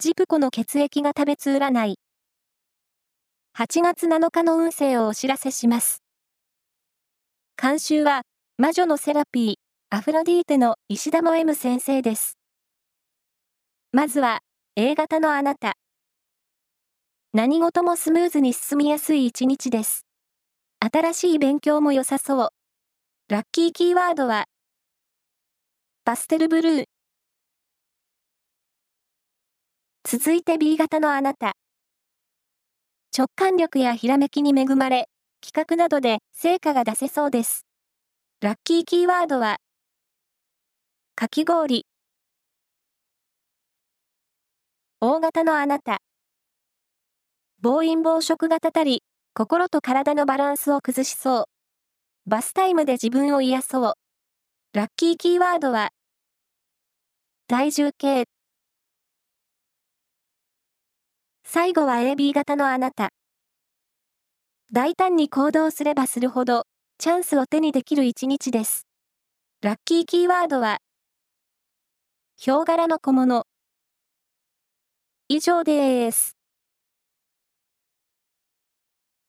ジプコの血液が食べつ占い。8月7日の運勢をお知らせします。監修は、魔女のセラピー、アフロディーテの石田も M 先生です。まずは、A 型のあなた。何事もスムーズに進みやすい一日です。新しい勉強も良さそう。ラッキーキーワードは、パステルブルー。続いて B 型のあなた。直感力やひらめきに恵まれ、企画などで成果が出せそうです。ラッキーキーワードは、かき氷。大型のあなた。暴飲暴食がたたり、心と体のバランスを崩しそう。バスタイムで自分を癒そう。ラッキーキーワードは、体重計。最後は AB 型のあなた。大胆に行動すればするほど、チャンスを手にできる一日です。ラッキーキーワードは、ヒョウ柄の小物。以上です。